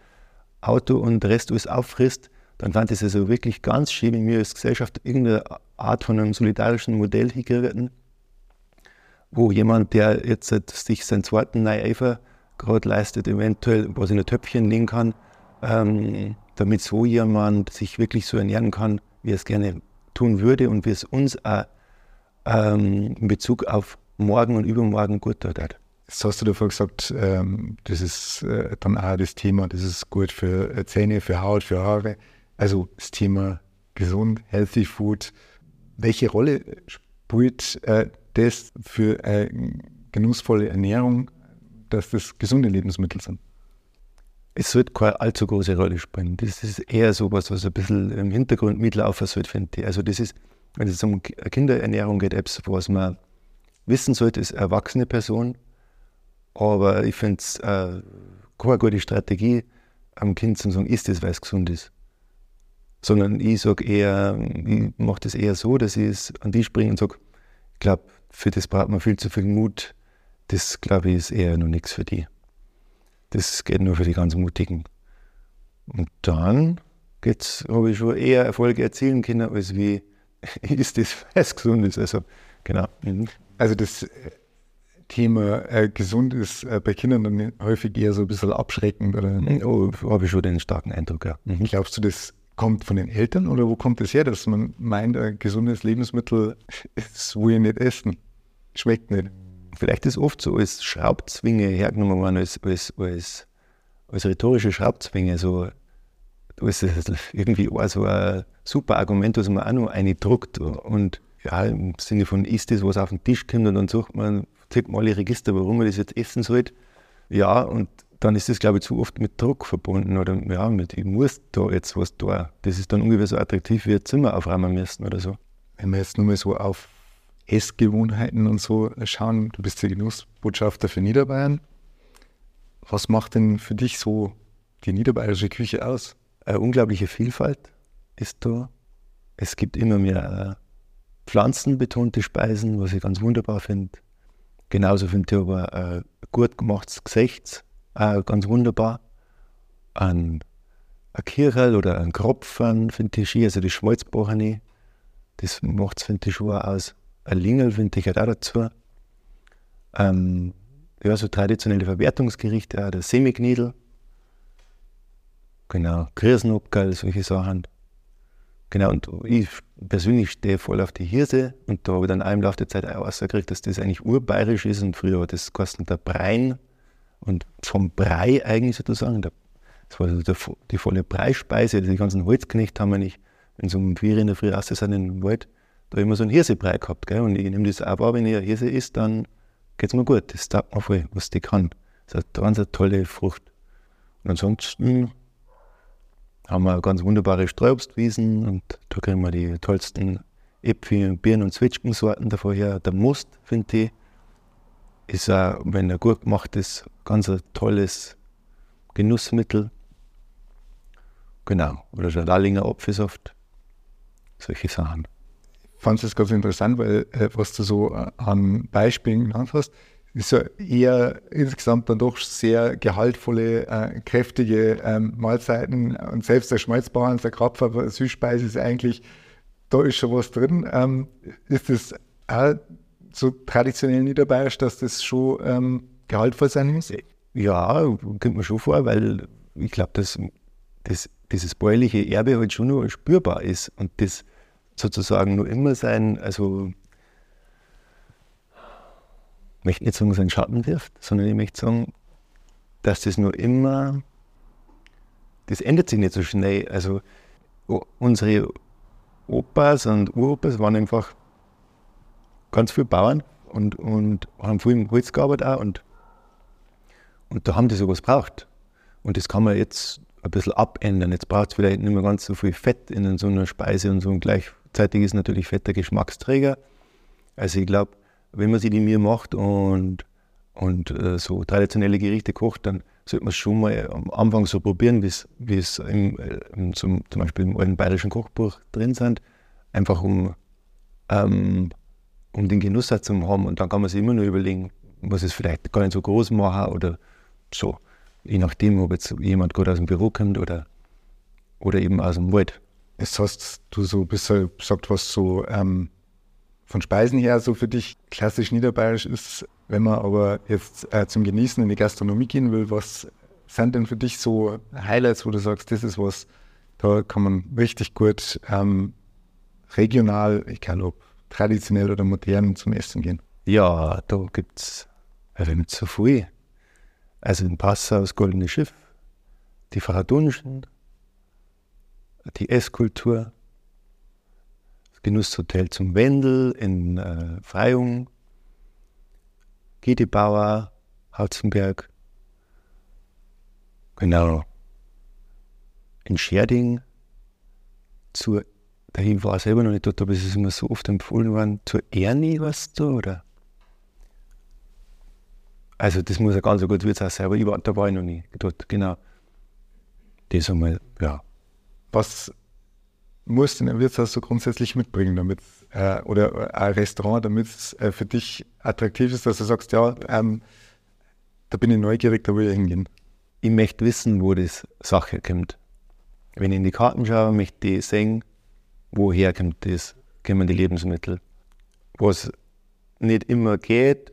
Auto und Rest alles auffrisst, dann fand ich es also wirklich ganz schön, wenn wir als Gesellschaft irgendeine Art von einem solidarischen Modell hinkriegen, wo jemand, der jetzt sich seinen zweiten Neifer gerade leistet, eventuell was in ein Töpfchen legen kann, ähm, damit so jemand sich wirklich so ernähren kann, wie er es gerne tun würde und wie es uns auch ähm, in Bezug auf morgen und übermorgen gut tut. Jetzt hast du davor gesagt, ähm, das ist äh, dann auch das Thema, das ist gut für äh, Zähne, für Haut, für Haare. Also das Thema gesund, healthy food. Welche Rolle spielt äh, das für äh, genussvolle Ernährung, dass das gesunde Lebensmittel sind? Es sollte keine allzu große Rolle spielen. Das ist eher so was, was ein bisschen im Hintergrund mitlaufen sollte, finde ich. Also das ist, wenn es um Kinderernährung geht, etwas, was man wissen sollte, ist erwachsene Person. Aber ich finde es äh, keine gute Strategie, am Kind zu sagen, ist das, weil es gesund ist sondern ich sage eher, ich mache das eher so, dass ich es an die springe und sage, ich glaube, für das braucht man viel zu viel Mut. Das, glaube ich, ist eher noch nichts für die. Das geht nur für die ganz Mutigen. Und dann habe ich schon eher Erfolge erzielen können, als wie ist das, was gesund ist. Also, genau. Mhm. Also das äh, Thema äh, gesund ist äh, bei Kindern dann häufig eher so ein bisschen abschreckend, oder? Oh, habe ich schon den starken Eindruck, ja. Mhm. Glaubst du, das kommt von den Eltern oder wo kommt das her, dass man meint, ein gesundes Lebensmittel ist, wo ich nicht essen? Schmeckt nicht. Vielleicht ist oft so als Schraubzwinge hergenommen worden, als, als, als, als rhetorische Schraubzwinge. So, da ist irgendwie auch so ein super Argument, was man auch noch eindruckt. Und ja, im Sinne von ist das, was auf den Tisch kommt und dann sucht man, zieht man alle Register, warum man das jetzt essen sollte. Ja, und dann ist das, glaube ich, zu oft mit Druck verbunden oder ja, mit ich muss da jetzt was tun. Das ist dann ungefähr so attraktiv wie ein Zimmer aufräumen müssen oder so. Wenn wir jetzt nur mal so auf Essgewohnheiten und so schauen, du bist der Genussbotschafter für Niederbayern. Was macht denn für dich so die niederbayerische Küche aus? Eine unglaubliche Vielfalt ist da. Es gibt immer mehr äh, pflanzenbetonte Speisen, was ich ganz wunderbar finde. Genauso finde ich aber äh, gut gemachtes Gesichts äh, ganz wunderbar. Ein, ein Kirchel oder ein Kropfen finde ich schön, also die Schmalzbochene, das macht es, finde ich, schon aus. Ein Lingel finde ich halt auch dazu. Ähm, ja, so traditionelle Verwertungsgerichte, auch der Semiknädel. Genau, Krisenobgall, solche Sachen. Genau, und ich persönlich stehe voll auf die Hirse und da habe ich dann auch im Laufe der Zeit auch rausgekriegt, dass das eigentlich urbayerisch ist und früher war das kostet der Brein und vom Brei eigentlich sozusagen, das war also die volle Breispeise, die ganzen Holzknechte haben wir nicht, wenn so um vier in der Früh raus sind in den Wald, da immer so einen Hirsebrei gehabt. Gell? Und ich nehme das auch wahr, wenn ich ein Hirse isst, dann geht es mir gut. Das taugt mir voll, was die kann. Das ist eine ganz tolle Frucht. Und ansonsten haben wir ganz wunderbare Streuobstwiesen und da kriegen wir die tollsten Äpfel, Birnen und Zwetschgensorten davor her. Der Most, finde ich, ist auch, wenn er gut gemacht ist, ganz ein tolles Genussmittel. Genau. Oder der Lallinger Apfelsaft. Solche Sachen. Fand es ganz interessant, weil äh, was du so äh, an Beispielen genannt hast, ist ja eher insgesamt dann doch sehr gehaltvolle, äh, kräftige ähm, Mahlzeiten. Und selbst der Schmalzbauern, der Krapfer, Süßspeise ist eigentlich, da ist schon was drin. Ähm, ist das auch so traditionell niederbayerisch, dass das schon ähm, gehaltvoll sein muss? Ja, kommt mir schon vor, weil ich glaube, dass das, dieses bäuerliche Erbe halt schon noch spürbar ist und das sozusagen nur immer sein, also ich möchte nicht sagen, seinen Schatten wirft, sondern ich möchte sagen, dass das nur immer, das ändert sich nicht so schnell. Also unsere Opas und Uropas waren einfach ganz viele Bauern und, und haben viel im Holz gearbeitet auch und, und da haben die sowas braucht. Und das kann man jetzt ein bisschen abändern. Jetzt braucht es vielleicht nicht mehr ganz so viel Fett in so einer Speise und so. Und gleichzeitig ist natürlich Fett der Geschmacksträger. Also ich glaube, wenn man sie die mir macht und, und äh, so traditionelle Gerichte kocht, dann sollte man es schon mal am Anfang so probieren, wie es im, zum, zum Beispiel im alten bayerischen Kochbuch drin sind. Einfach um, ähm, um den Genuss zu haben. Und dann kann man sich immer nur überlegen, muss es vielleicht gar nicht so groß machen oder so je nachdem, ob jetzt jemand gerade aus dem Büro kommt oder, oder eben aus dem Wald. Jetzt hast du so ein bisschen gesagt, was so ähm, von Speisen her so für dich klassisch niederbayerisch ist. Wenn man aber jetzt äh, zum Genießen in die Gastronomie gehen will, was sind denn für dich so Highlights, wo du sagst, das ist was, da kann man richtig gut ähm, regional, egal ob traditionell oder modern, zum Essen gehen? Ja, da gibt es also nicht so viel. Also in Passau das Goldene Schiff, die Faradunschen, die Esskultur, das Genusshotel zum Wendel in äh, Freyung, Giedebauer, Hauzenberg, genau, in Scherding, zur, dahin war ich selber noch nicht dort, aber es ist immer so oft empfohlen worden, zur Ernie, was du, oder? Also das muss ja ganz so gut Wirtshaus sein, aber ich war, da war ich noch nie dort, genau. Das einmal, ja. Was muss denn ein Wirtshaus so grundsätzlich mitbringen, damit äh, oder ein Restaurant, damit es äh, für dich attraktiv ist, dass du sagst, ja, ähm, da bin ich neugierig, da will ich hingehen. Ich möchte wissen, wo das Sache kommt. Wenn ich in die Karten schaue, möchte ich sehen, woher kommt das, kommen die Lebensmittel. Was nicht immer geht,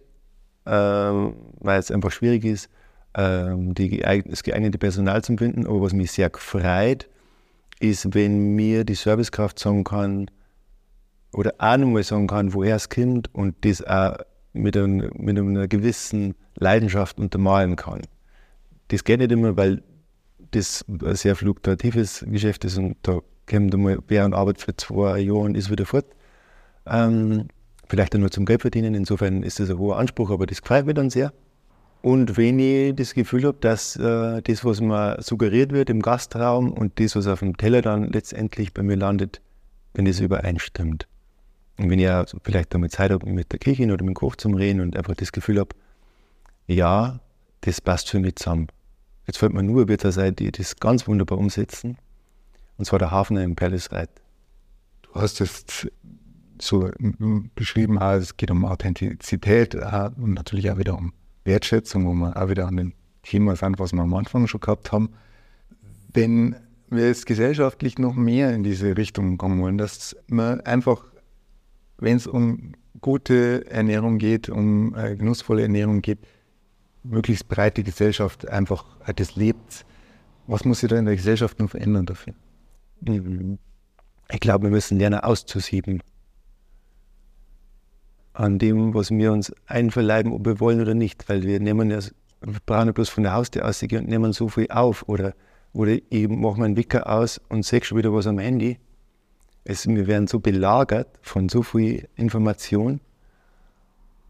ähm, weil es einfach schwierig ist, ähm, die, das geeignete Personal zu finden. Aber was mich sehr freut, ist, wenn mir die Servicekraft sagen kann oder nochmal sagen kann, woher es kommt und das auch mit, ein, mit einer gewissen Leidenschaft untermalen kann. Das geht nicht immer, weil das ein sehr fluktuatives Geschäft ist und da kommt einmal wer und arbeitet für zwei Jahre und ist wieder fort. Ähm, vielleicht auch nur zum Geld verdienen. Insofern ist das ein hoher Anspruch, aber das gefällt mir dann sehr. Und wenn ich das Gefühl habe, dass äh, das, was mir suggeriert wird im Gastraum und das, was auf dem Teller dann letztendlich bei mir landet, wenn das übereinstimmt. Und wenn ich ja vielleicht damit Zeit habe, mit der Kirche oder mit dem Koch zum Reden und einfach das Gefühl habe, ja, das passt für mich zusammen. Jetzt fällt mir nur wird sein, die das ganz wunderbar umsetzen. Und zwar der Hafner im Palace Reit. Du hast jetzt so beschrieben hast, es geht um Authentizität äh, und natürlich auch wieder um Wertschätzung, wo wir auch wieder an dem Thema sind, was wir am Anfang schon gehabt haben. Wenn wir jetzt gesellschaftlich noch mehr in diese Richtung kommen wollen, dass man einfach, wenn es um gute Ernährung geht, um äh, genussvolle Ernährung geht, möglichst breite Gesellschaft einfach äh, das lebt. Was muss sich da in der Gesellschaft noch verändern dafür? Ich glaube, wir müssen lernen auszusieben an dem, was wir uns einverleiben, ob wir wollen oder nicht, weil wir nehmen ja, wir brauchen ja bloß von der Haustür ausgehen und nehmen so viel auf. Oder, oder ich mache meinen Wicker aus und sehe schon wieder was am Handy. Es, wir werden so belagert von so viel Information.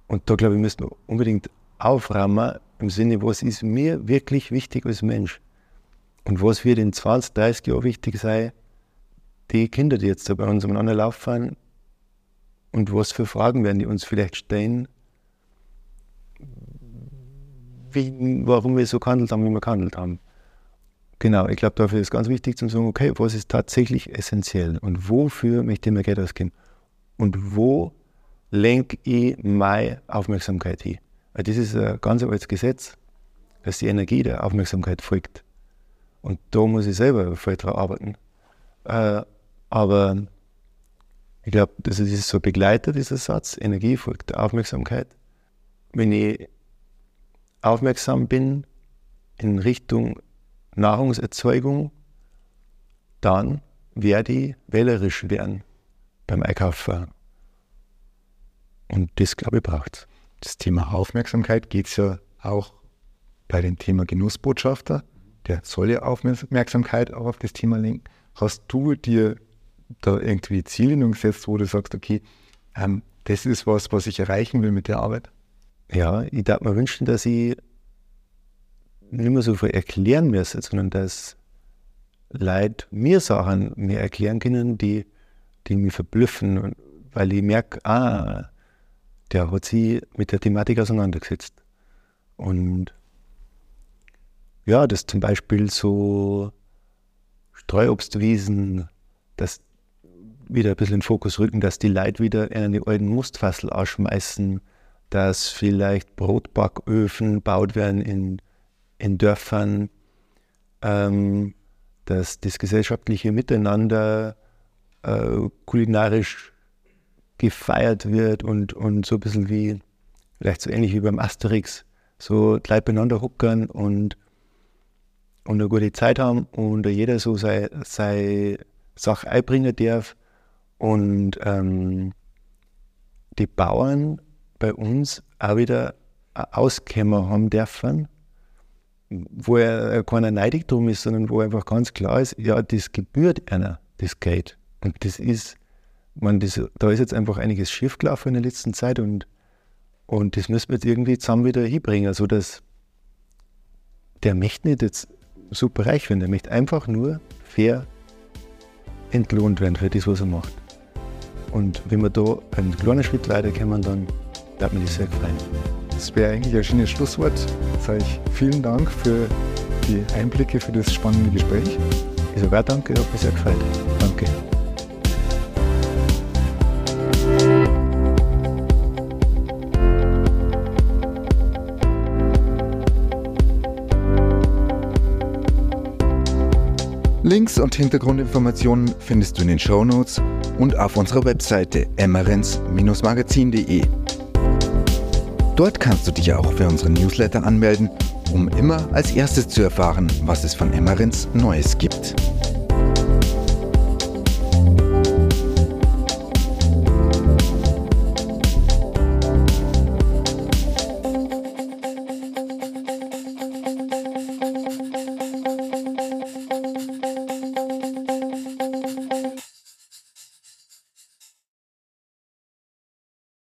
Und da glaube ich, müssen wir unbedingt aufräumen im Sinne, was ist mir wirklich wichtig als Mensch? Und was wird in 20, 30 Jahren wichtig sein, die Kinder, die jetzt da bei uns umeinander laufen, und was für Fragen werden die uns vielleicht stellen, wie, warum wir so gehandelt haben, wie wir gehandelt haben. Genau, ich glaube, dafür ist ganz wichtig zu sagen, okay, was ist tatsächlich essentiell und wofür möchte ich mir Geld ausgeben und wo lenke ich meine Aufmerksamkeit hin. Weil das ist ein ganz altes Gesetz, dass die Energie der Aufmerksamkeit folgt. Und da muss ich selber voll dran arbeiten. Äh, aber ich glaube, das ist so ein Begleiter, dieser Satz, Energie folgt der Aufmerksamkeit. Wenn ich aufmerksam bin in Richtung Nahrungserzeugung, dann werde ich wählerisch werden beim Einkaufen. Und das, glaube ich, braucht. Das Thema Aufmerksamkeit geht es ja auch bei dem Thema Genussbotschafter. Der soll ja Aufmerksamkeit auch auf das Thema lenken. Hast du dir da irgendwie Ziele gesetzt, wo du sagst, okay, ähm, das ist was, was ich erreichen will mit der Arbeit? Ja, ich darf mir wünschen, dass ich nicht mehr so viel erklären müssen, sondern dass Leute mir Sachen mir erklären können, die, die mich verblüffen, weil ich merke, ah, der hat sich mit der Thematik auseinandergesetzt. Und ja, dass zum Beispiel so Streuobstwiesen, dass wieder ein bisschen in den Fokus rücken, dass die Leute wieder in eine alten Mustfassel ausschmeißen, dass vielleicht Brotbacköfen baut werden in in Dörfern, ähm, dass das gesellschaftliche Miteinander äh, kulinarisch gefeiert wird und, und so ein bisschen wie, vielleicht so ähnlich wie beim Asterix, so gleich beieinander huckern und, und eine gute Zeit haben und jeder so seine sei Sache einbringen darf. Und ähm, die Bauern bei uns auch wieder Auskämmer haben dürfen wo er keiner neidig drum ist, sondern wo einfach ganz klar ist, ja, das gebührt einer, das Geld. Und das ist, man, das, da ist jetzt einfach einiges schiefgelaufen in der letzten Zeit und, und das müssen wir jetzt irgendwie zusammen wieder hinbringen, sodass der möchte nicht jetzt super reich werden, der möchte einfach nur fair entlohnt werden für das, was er macht. Und wenn wir da einen kleinen Schritt weiterkommen, dann darf mich das sehr freuen. Das wäre eigentlich ein schönes Schlusswort. Sage ich vielen Dank für die Einblicke, für das spannende Gespräch. Ich sage auch danke, hat mir sehr gefallen. Danke. Links und Hintergrundinformationen findest du in den Shownotes und auf unserer Webseite emmerens-magazin.de. Dort kannst du dich auch für unseren Newsletter anmelden, um immer als erstes zu erfahren, was es von Emmerins Neues gibt.